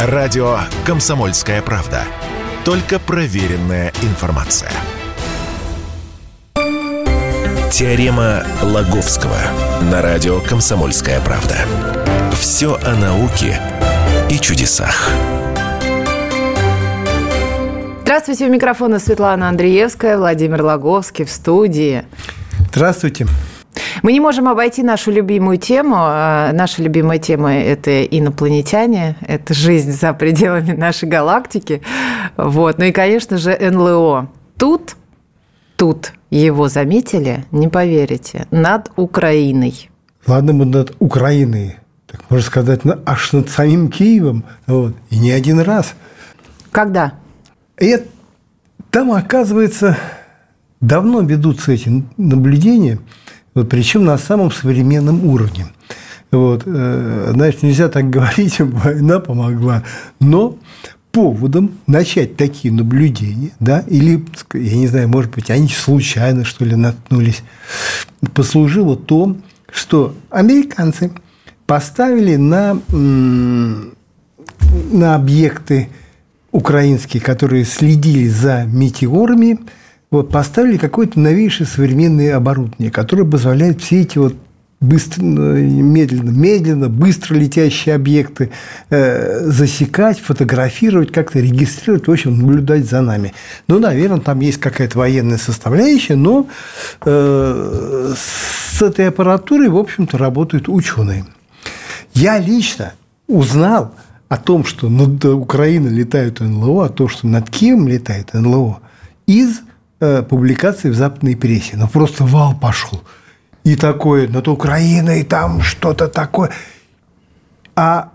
Радио «Комсомольская правда». Только проверенная информация. Теорема Лаговского на радио «Комсомольская правда». Все о науке и чудесах. Здравствуйте, у микрофона Светлана Андреевская, Владимир Лаговский в студии. Здравствуйте. Мы не можем обойти нашу любимую тему. А, наша любимая тема – это инопланетяне, это жизнь за пределами нашей галактики. Вот. Ну и, конечно же, НЛО. Тут, тут его заметили, не поверите, над Украиной. Ладно, мы над Украиной, так можно сказать, аж над самим Киевом. Вот. И не один раз. Когда? И там, оказывается, давно ведутся эти наблюдения – вот, причем на самом современном уровне. Вот, э, знаешь, нельзя так говорить, война помогла, но поводом начать такие наблюдения, да, или, я не знаю, может быть, они случайно, что ли, наткнулись, послужило то, что американцы поставили на, на объекты украинские, которые следили за метеорами, вот, поставили какое-то новейшее современное оборудование, которое позволяет все эти вот быстро, медленно, медленно, быстро летящие объекты э, засекать, фотографировать, как-то регистрировать, в общем, наблюдать за нами. Ну, наверное, там есть какая-то военная составляющая, но э, с этой аппаратурой, в общем-то, работают ученые. Я лично узнал о том, что над Украиной летают НЛО, о том, что над Киевом летает НЛО, из Э, публикации в западной прессе. Ну, просто вал пошел. И такое, над Украиной там что-то такое. А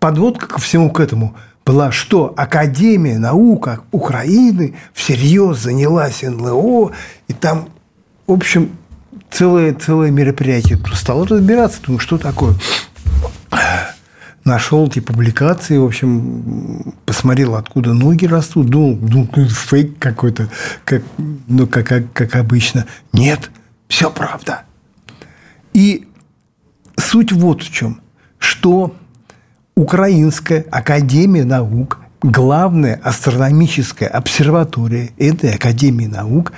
подводка ко всему к этому была, что Академия наук Украины всерьез занялась НЛО, и там, в общем, целое, целое мероприятие. Стало разбираться, думаю, что такое нашел эти публикации, в общем, посмотрел, откуда ноги растут, думал, ну, фейк какой-то, как, ну, как, как, как обычно. Нет, все правда. И суть вот в чем, что Украинская академия наук, главная астрономическая обсерватория этой академии наук,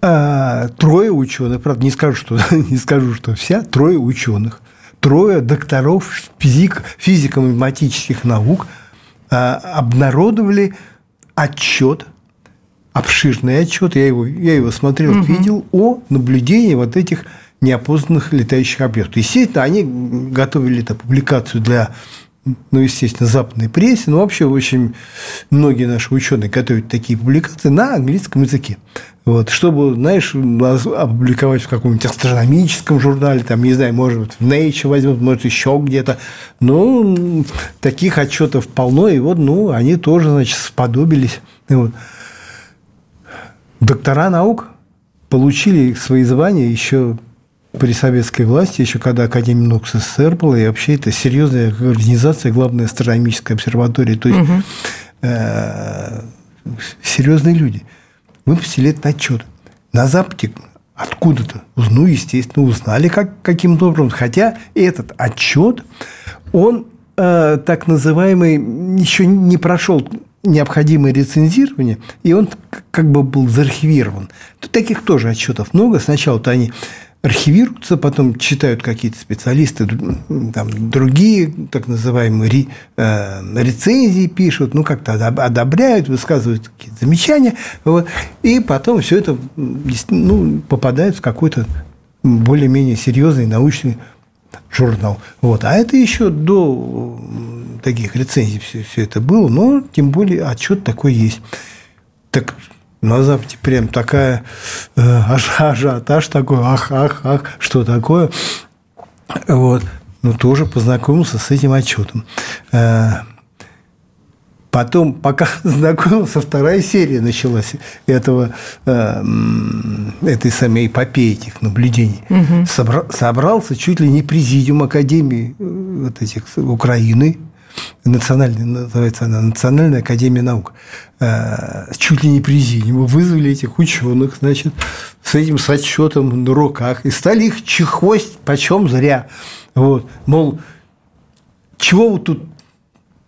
а, трое ученых, правда, не скажу, что, не скажу, что вся, трое ученых – трое докторов физик, физико-математических наук а, обнародовали отчет, обширный отчет, я его, я его смотрел, угу. видел, о наблюдении вот этих неопознанных летающих объектов. Естественно, они готовили эту публикацию для ну, естественно, западной прессе, но вообще очень многие наши ученые готовят такие публикации на английском языке. Вот, чтобы, знаешь, опубликовать в каком-нибудь астрономическом журнале, там, не знаю, может быть, в Nature возьмут, может, еще где-то. Ну, таких отчетов полно, и вот, ну, они тоже, значит, сподобились. Вот. Доктора наук получили свои звания еще при советской власти, еще когда Академия наук СССР была, и вообще это серьезная организация, главная астрономическая обсерватория, то есть угу. э, серьезные люди. Выпустили этот отчет. На Западе откуда-то, ну, естественно, узнали как, каким-то образом. Хотя этот отчет, он э, так называемый, еще не прошел необходимое рецензирование, и он как бы был заархивирован. Тут таких тоже отчетов много. Сначала-то они архивируются, потом читают какие-то специалисты, там, другие так называемые ре, э, рецензии пишут, ну, как-то одобряют, высказывают какие-то замечания, вот, и потом все это ну, попадает в какой-то более-менее серьезный научный журнал. Вот. А это еще до таких рецензий все, все это было, но тем более отчет такой есть. Так на Западе прям такая э, ажиотаж такой, ах, ах, ах, что такое. Вот. Ну, тоже познакомился с этим отчетом. Э, потом, пока знакомился, вторая серия началась этого, э, этой самой эпопеи этих наблюдений. Угу. Собра, собрался чуть ли не президиум Академии э, вот этих Украины, национальная, называется она Национальная академия наук, э, чуть ли не президиум, вызвали этих ученых, значит, с этим с отчетом на руках, и стали их чехвость почем зря. Вот, мол, чего вы тут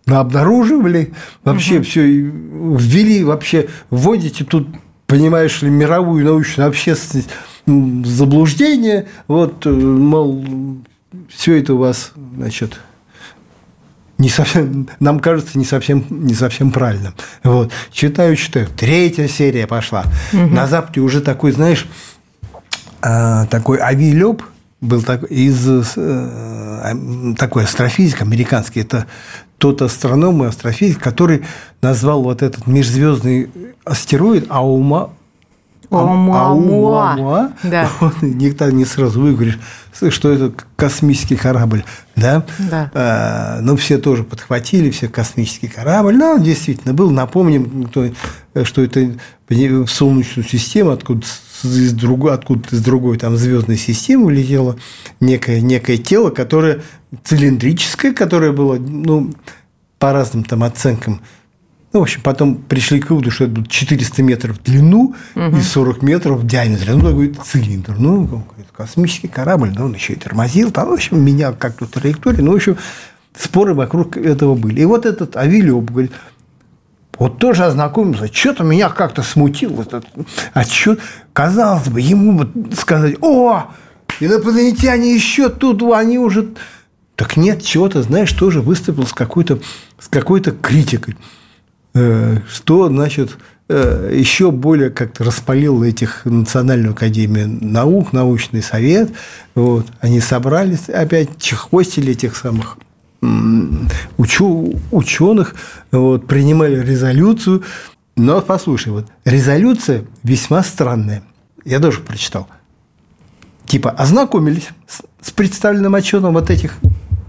обнаруживали, вообще угу. все ввели, вообще вводите тут, понимаешь ли, мировую научную общественность заблуждение, вот, э, мол, все это у вас, значит, не совсем, нам кажется, не совсем, не совсем правильным. Вот. Читаю, читаю. Третья серия пошла. Угу. На Западе уже такой, знаешь, а, такой авиалёб был так, из э, такой астрофизик американский. Это тот астроном и астрофизик, который назвал вот этот межзвездный астероид Аума, Оumuamua. Да. Никто не сразу выговоришь, что это космический корабль. Да? Да. А, ну, все тоже подхватили, все космический корабль. Ну, действительно, был. Напомним, что это в Солнечную систему, откуда из другой, откуда из другой там звездной системы улетело некое, некое тело, которое цилиндрическое, которое было, ну, по разным там оценкам, ну, в общем, потом пришли к выводу, что это будет 400 метров в длину угу. и 40 метров в диаметре. Ну, такой цилиндр. Ну, космический корабль, да, он еще и тормозил, там, в общем, менял как-то траекторию. Ну, в общем, споры вокруг этого были. И вот этот Авилиоп говорит, вот тоже ознакомился, что-то меня как-то смутил этот отчет. Казалось бы, ему вот сказать, о, инопланетяне еще тут, они уже... Так нет, чего-то, знаешь, тоже выступил с какой-то с какой-то критикой. Э, что, значит, э, еще более как-то распалил этих Национальную академию наук, научный совет. Вот. Они собрались, опять чехвостили этих самых ученых, вот, принимали резолюцию. Но послушай, вот резолюция весьма странная. Я тоже прочитал. Типа ознакомились с представленным отчетом вот этих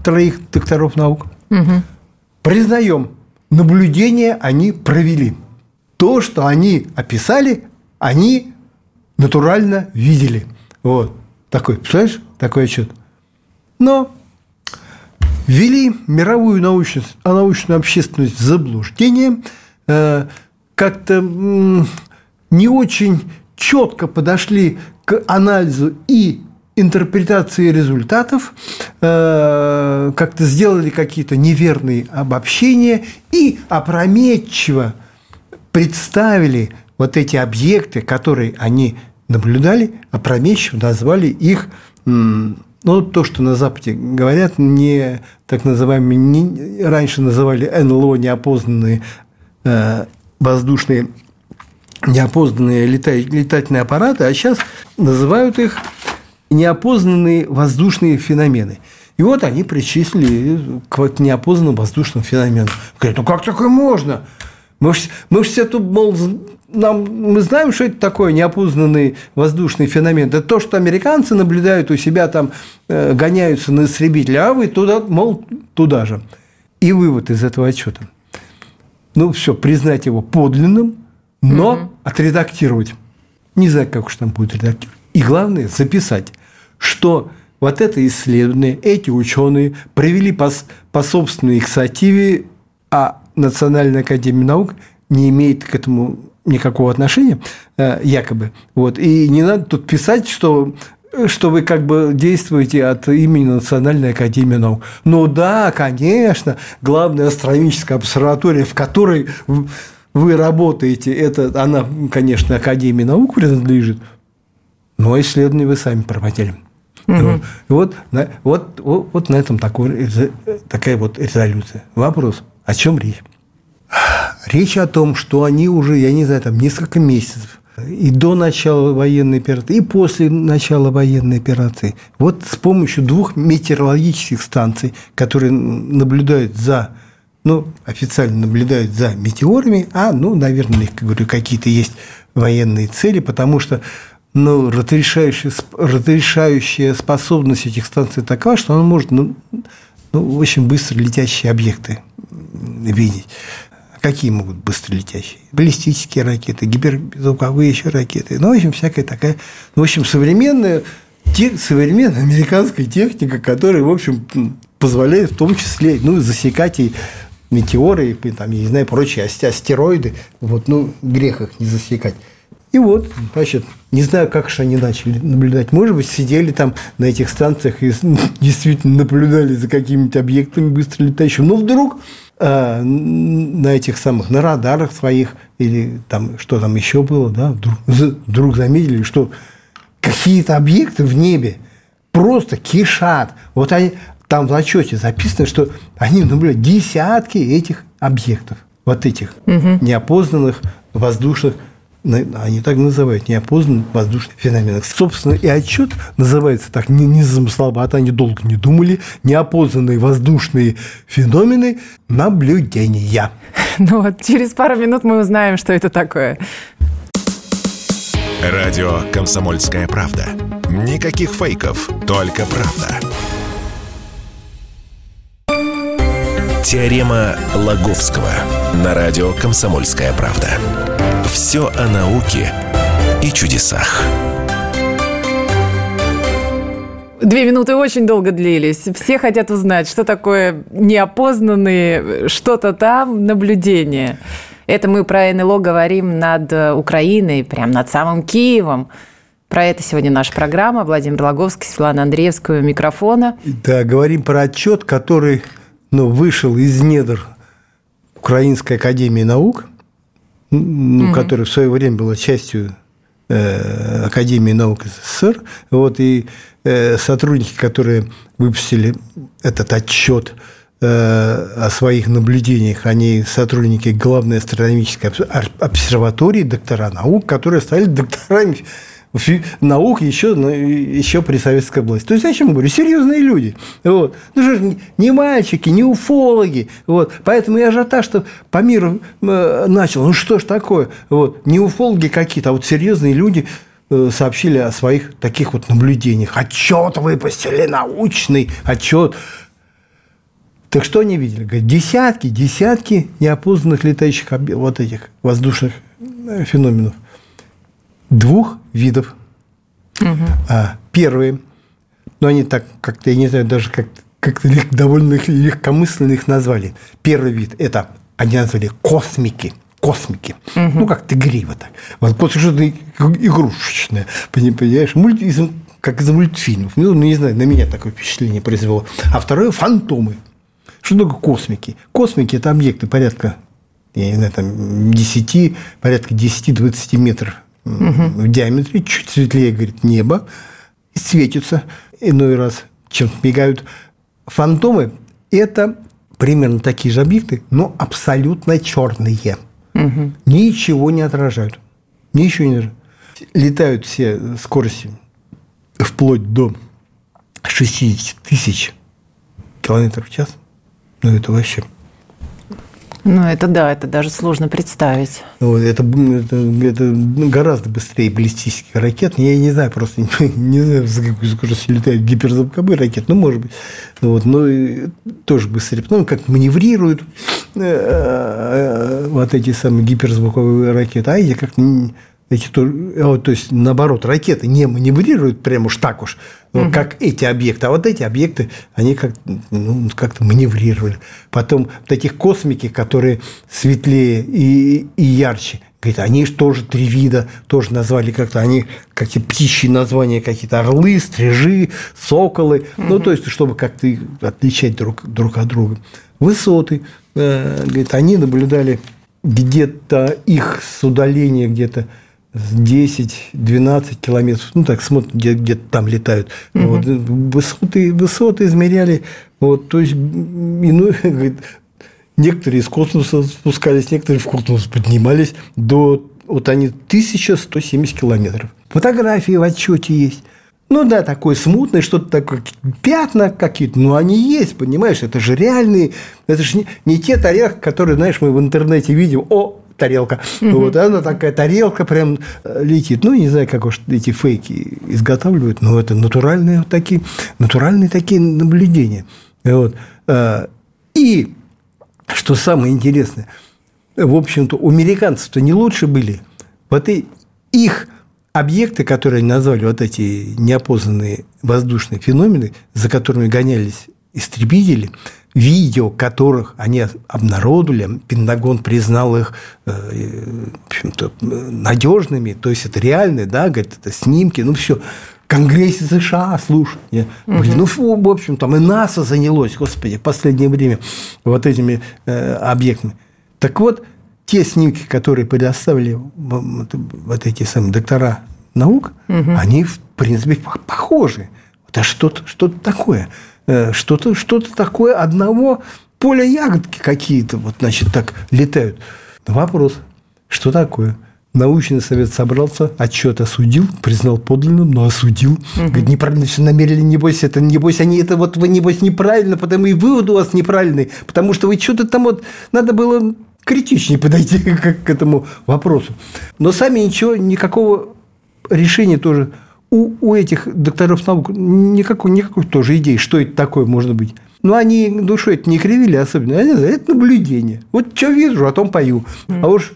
троих докторов наук. Угу. Признаем, наблюдения они провели. То, что они описали, они натурально видели. Вот. Такой, представляешь, такой отчет. Но ввели мировую научную, научную общественность в заблуждение, э, как-то не очень четко подошли к анализу и интерпретации результатов, э, как-то сделали какие-то неверные обобщения и опрометчиво представили вот эти объекты, которые они наблюдали, опрометчиво назвали их, ну, то, что на Западе говорят, не так называемые, не, раньше называли НЛО неопознанные э, воздушные неопознанные летательные аппараты, а сейчас называют их неопознанные воздушные феномены. И вот они причислили к неопознанным воздушным феноменам. Говорят, ну как такое можно? Мы же, мы же все тут, мол, нам, мы знаем, что это такое неопознанный воздушный феномен. Это то, что американцы наблюдают у себя, там э, гоняются на истребители, а вы туда, мол, туда же. И вывод из этого отчета. Ну, все, признать его подлинным, но угу. отредактировать. Не знаю, как уж там будет редактировать. И главное, записать что вот это исследование, эти ученые провели по, по собственной инициативе, а Национальная академия наук не имеет к этому никакого отношения, э, якобы. Вот. И не надо тут писать, что что вы как бы действуете от имени Национальной академии наук. Ну да, конечно, главная астрономическая обсерватория, в которой вы работаете, это она, конечно, Академии наук принадлежит, но исследования вы сами проводили. Угу. Вот, вот, вот, вот на этом такой, такая вот резолюция. Вопрос, о чем речь? Речь о том, что они уже, я не знаю, там несколько месяцев и до начала военной операции, и после начала военной операции, вот с помощью двух метеорологических станций, которые наблюдают за, ну, официально наблюдают за метеорами, а, ну, наверное, как говорю, какие-то есть военные цели, потому что но разрешающая, разрешающая способность этих станций такова, что она может ну, ну, очень быстро летящие объекты видеть. Какие могут быстро летящие? Баллистические ракеты, гиперзвуковые еще ракеты. Ну, в общем, всякая такая, ну, в общем, современная, те, современная американская техника, которая, в общем, позволяет в том числе ну, засекать и метеоры, и, там, я не знаю, прочие астероиды. Вот, ну, грех их не засекать. И вот, значит, не знаю, как же они начали наблюдать. Может быть, сидели там на этих станциях и действительно наблюдали за какими-то объектами быстро летающими. Но вдруг э, на этих самых, на радарах своих или там что там еще было, да, вдруг, вдруг заметили, что какие-то объекты в небе просто кишат. Вот они, там в отчете записано, что они наблюдают десятки этих объектов, вот этих угу. неопознанных воздушных они так называют, неопознанных воздушных феноменов. Собственно, и отчет называется так не, не замысловато, они долго не думали, неопознанные воздушные феномены наблюдения. Ну вот, через пару минут мы узнаем, что это такое. Радио «Комсомольская правда». Никаких фейков, только правда. Теорема Лаговского на радио «Комсомольская правда». Все о науке и чудесах. Две минуты очень долго длились. Все хотят узнать, что такое неопознанные, что-то там, наблюдение. Это мы про НЛО говорим над Украиной, прям над самым Киевом. Про это сегодня наша программа. Владимир Логовский, Светлана Андреевская микрофона. Да, говорим про отчет, который ну, вышел из недр Украинской академии наук, ну, угу. которая в свое время была частью э, Академии наук СССР. Вот, и э, сотрудники, которые выпустили этот отчет э, о своих наблюдениях, они сотрудники главной астрономической обсерватории, доктора наук, которые стали докторами наук еще, ну, еще при советской власти. То есть, о чем я говорю? Серьезные люди. Вот. Ну, что не мальчики, не уфологи. Вот. Поэтому и ажиотаж, что по миру э, начал. Ну, что ж такое? Вот. Не уфологи какие-то, а вот серьезные люди э, сообщили о своих таких вот наблюдениях. Отчет выпустили, научный отчет. Так что они видели? Говорят, десятки, десятки неопознанных летающих вот этих воздушных э, феноменов двух видов. Угу. А, первые, ну, они так как-то, я не знаю, даже как как-то довольно легкомысленно их назвали. Первый вид – это они назвали космики. Космики. Угу. Ну, как тигриво так. Вот космик что-то игрушечное, понимаешь? Мульти, как из мультфильмов. Ну, не знаю, на меня такое впечатление произвело. А второе – фантомы. Что такое космики? Космики – это объекты порядка, я не знаю, там 10, порядка 10-20 метров угу. в диаметре, чуть светлее, говорит, небо, и светится иной раз, чем мигают. Фантомы – это примерно такие же объекты, но абсолютно черные. Угу. Ничего не отражают. Ничего не отражают. Летают все скорости вплоть до 60 тысяч километров в час. Ну, это вообще ну, это да, это даже сложно представить. Вот, это, это, это гораздо быстрее баллистических ракет. Я не знаю, просто не, не знаю, за какой скоростью летают гиперзвуковые ракеты, ну, может быть. Вот, но тоже быстрее. Потому как маневрируют э, э, вот эти самые гиперзвуковые ракеты, а эти как эти, то, а то есть, наоборот, ракеты не маневрируют прямо уж так уж, угу. как эти объекты, а вот эти объекты, они как, ну, как-то маневрировали. Потом таких космики, которые светлее и, и ярче, Говорит, они же тоже три вида, тоже назвали как-то, они какие птичьи названия какие-то, орлы, стрижи, соколы, угу. ну, то есть, чтобы как-то отличать друг, друг от друга. Высоты, э, говорит, они наблюдали где-то их с удаления где-то 10-12 километров, ну так смотрят, где, где там летают. Угу. Вот, высоты, высоты измеряли, вот, то есть, иной, говорит, некоторые из космоса спускались, некоторые в космос поднимались до, вот они 1170 километров. Фотографии в отчете есть. Ну да, такое смутное, что-то такое, пятна какие-то, но они есть, понимаешь, это же реальные, это же не, не те тарелки, которые, знаешь, мы в интернете видим, о, тарелка. Вот она такая тарелка прям э, летит. Ну, не знаю, как уж эти фейки изготавливают, но это натуральные вот такие, натуральные такие наблюдения. Вот. Э, и что самое интересное, в общем-то, у американцев-то не лучше были. Вот и их объекты, которые они назвали, вот эти неопознанные воздушные феномены, за которыми гонялись истребители, видео которых они обнародовали, Пентагон признал их э, в общем-то, надежными, то есть это реальные, да, говорит, это снимки, ну все. Конгрессе США, слушай. Угу. ну, фу, в общем, там и НАСА занялось, господи, в последнее время вот этими э, объектами. Так вот, те снимки, которые предоставили вот эти самые доктора наук, угу. они, в принципе, похожи. Это что-то что такое. Э, что-то что такое одного поля ягодки какие-то, вот, значит, так летают. Вопрос, что такое? Научный совет собрался, отчет осудил, признал подлинным, но осудил. Угу. Говорит, неправильно все намерили, небось, это, небось, они это вот вы, небось, неправильно, потому и вывод у вас неправильный, потому что вы что-то там вот, надо было критичнее подойти к, к этому вопросу. Но сами ничего, никакого решения тоже у, у этих докторов наук никакой, никакой тоже идеи, что это такое может быть. Но они душой это не кривили особенно. Они, это наблюдение. Вот что вижу, о том пою. А уж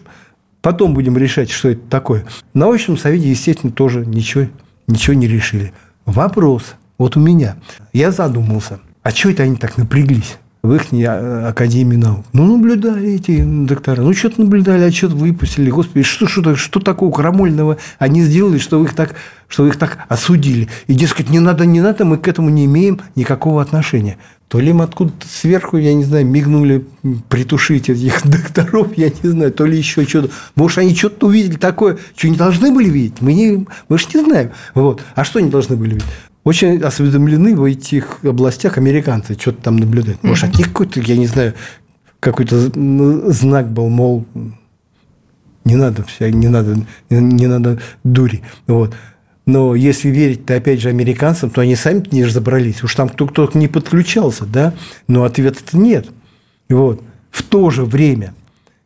потом будем решать, что это такое. В научном совете, естественно, тоже ничего, ничего не решили. Вопрос вот у меня. Я задумался, а что это они так напряглись? В их а, Академии наук. Ну, наблюдали эти доктора. Ну, что-то наблюдали, а что-то выпустили. Господи, что, что, что такого крамольного они сделали, что вы их так, что вы их так осудили? И, дескать, не надо, не надо, мы к этому не имеем никакого отношения. То ли им откуда-то сверху, я не знаю, мигнули притушить этих докторов, я не знаю, то ли еще что-то. Может, они что-то увидели такое, что не должны были видеть. Мы, не, мы же не знаем. Вот. А что они должны были видеть? Очень осведомлены в этих областях американцы, что-то там наблюдают. Может, от них какой-то, я не знаю, какой-то знак был, мол, не надо, все, не надо, не надо дури. Вот. Но если верить, то опять же, американцам, то они сами не разобрались. Уж там кто-то не подключался, да? Но ответа-то нет. Вот. В то же время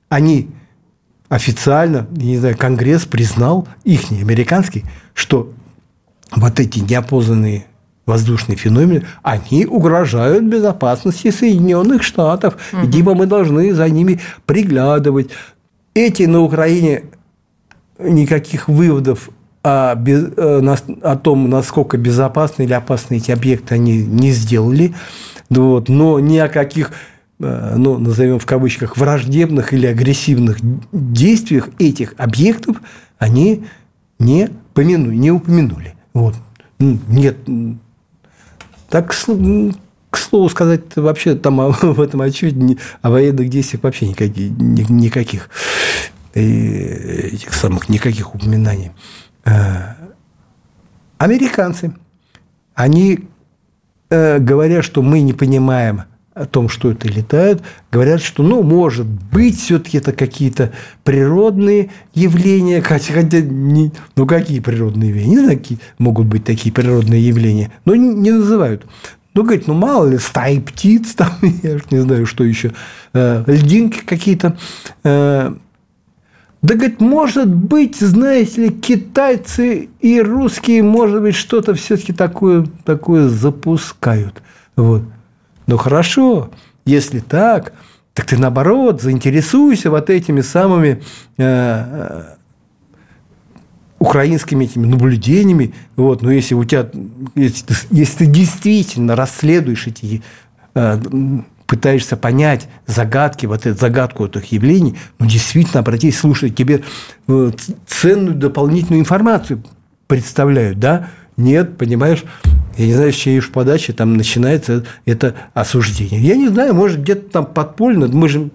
они официально, не знаю, Конгресс признал, их, американский, что вот эти неопознанные воздушные феномены, они угрожают безопасности Соединенных Штатов. Угу. Либо мы должны за ними приглядывать. Эти на Украине никаких выводов о, э, о том, насколько безопасны или опасны эти объекты, они не сделали. Вот, но ни о каких э, ну, назовем в кавычках, враждебных или агрессивных действиях этих объектов они не, помянули, не упомянули. Вот. Нет. Так, к слову сказать, вообще там в этом отчете о военных действиях вообще никаких, никаких этих самых никаких упоминаний. Э, американцы, они э, говорят, что мы не понимаем о том, что это летает, говорят, что, ну, может быть, все-таки это какие-то природные явления, хотя, хотя не, ну, какие природные явления? Не знаю, какие могут быть такие природные явления, но не, не называют. Ну, говорит, ну, мало ли, стаи птиц, там, я не знаю, что еще, э, льдинки какие-то. Э, да, говорит, может быть, знаете ли, китайцы и русские, может быть, что-то все-таки такое, такое запускают. Вот. Ну хорошо, если так, так ты наоборот заинтересуйся вот этими самыми э, э, украинскими этими наблюдениями. Вот, но если у тебя, если ты, если ты действительно расследуешь эти э, пытаешься понять загадки, вот эту загадку этих явлений, ну, действительно, обратись, слушай, тебе э, ценную дополнительную информацию представляют, да? Нет, понимаешь, я не знаю, с чьей уж подачи там начинается это осуждение. Я не знаю, может, где-то там подпольно, мы же,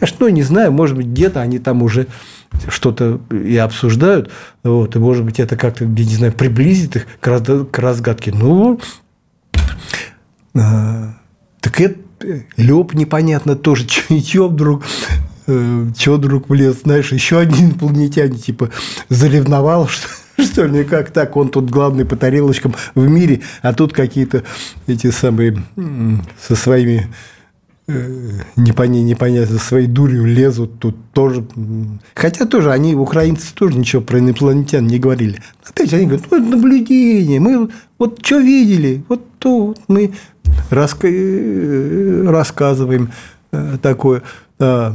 я что не знаю, может быть, где-то они там уже что-то и обсуждают, вот, и, может быть, это как-то, я не знаю, приблизит их к разгадке. Ну, а, так это Лёб непонятно тоже, чё вдруг э, чё вдруг влез, знаешь, еще один инопланетянин, типа, заревновал, что что ли, как так, он тут главный по тарелочкам в мире, а тут какие-то эти самые со своими э, непонятно, непонятно, своей дурью лезут тут тоже. Хотя тоже они, украинцы, тоже ничего про инопланетян не говорили. Опять они говорят, ну, наблюдение, мы вот что видели, вот то мы раска... Э, рассказываем э, такое. А,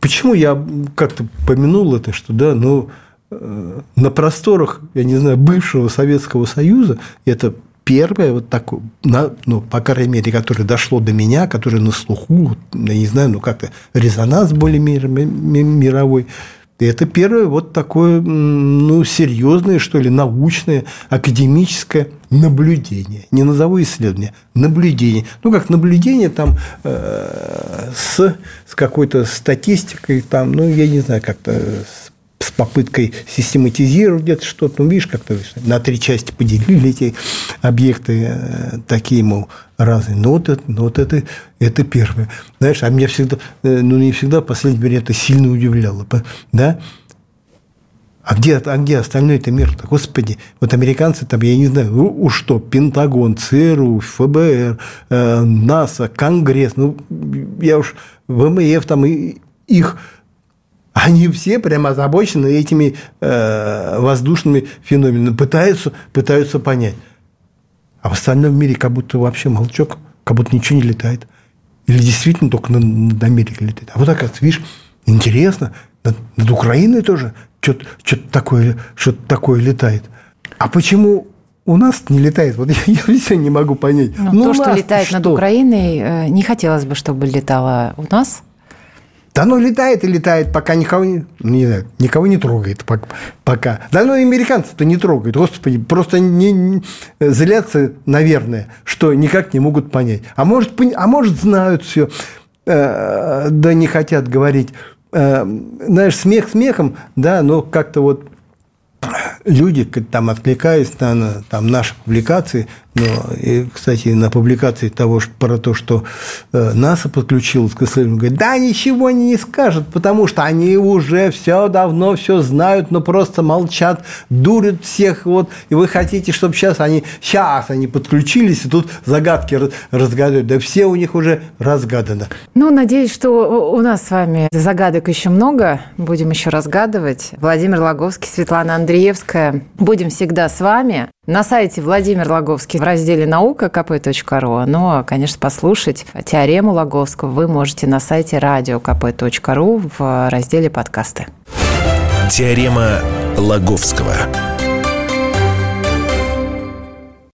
почему я как-то помянул это, что да, ну, на просторах, я не знаю, бывшего Советского Союза, это первое вот такое, ну, по крайней мере, которое дошло до меня, которое на слуху, я не знаю, ну, как-то резонанс более мировой, это первое вот такое, ну, серьезное, что ли, научное, академическое наблюдение. Не назову исследование, наблюдение. Ну, как наблюдение там э, с, с какой-то статистикой, там, ну, я не знаю, как-то с с попыткой систематизировать где-то что-то. Ну, видишь, как-то на три части поделили эти объекты э, такие, мол, разные. Ну, вот это, ну, вот это, это первое. Знаешь, а меня всегда, э, ну, не всегда, в последнее время это сильно удивляло. Да? А где, а где остальной-то мир-то? Господи, вот американцы там, я не знаю, ну уж что, Пентагон, ЦРУ, ФБР, э, НАСА, Конгресс, ну, я уж ВМФ там и их они все прямо озабочены этими э, воздушными феноменами, пытаются, пытаются понять. А в остальном мире как будто вообще молчок, как будто ничего не летает. Или действительно только над, над Америкой летает. А вот так, видишь, интересно, над, над Украиной тоже что-то, что-то, такое, что-то такое летает. А почему у нас не летает. Вот я, я все не могу понять. Но ну, то, что летает что? над Украиной, э, не хотелось бы, чтобы летало у нас. Да оно летает и летает, пока никого не, ну, не знаю, никого не трогает пока. Да ну и американцы-то не трогают. Господи, просто не, не, злятся, наверное, что никак не могут понять. А может, а может знают все, э, да не хотят говорить. Э, знаешь, смех смехом, да, но как-то вот люди, там откликаясь на там, наши публикации, но, и, кстати, на публикации того, про то, что э, НАСА подключилось к исследованию, говорят, да, ничего они не скажут, потому что они уже все давно все знают, но просто молчат, дурят всех, вот, и вы хотите, чтобы сейчас они, сейчас они подключились, и тут загадки разгадывают, да все у них уже разгадано. Ну, надеюсь, что у нас с вами загадок еще много, будем еще разгадывать. Владимир Логовский, Светлана Андреевская, будем всегда с вами. На сайте Владимир Логовский в разделе «Наука» kp.ru. Но, конечно, послушать теорему Логовского вы можете на сайте radio.kp.ru в разделе «Подкасты». Теорема Логовского.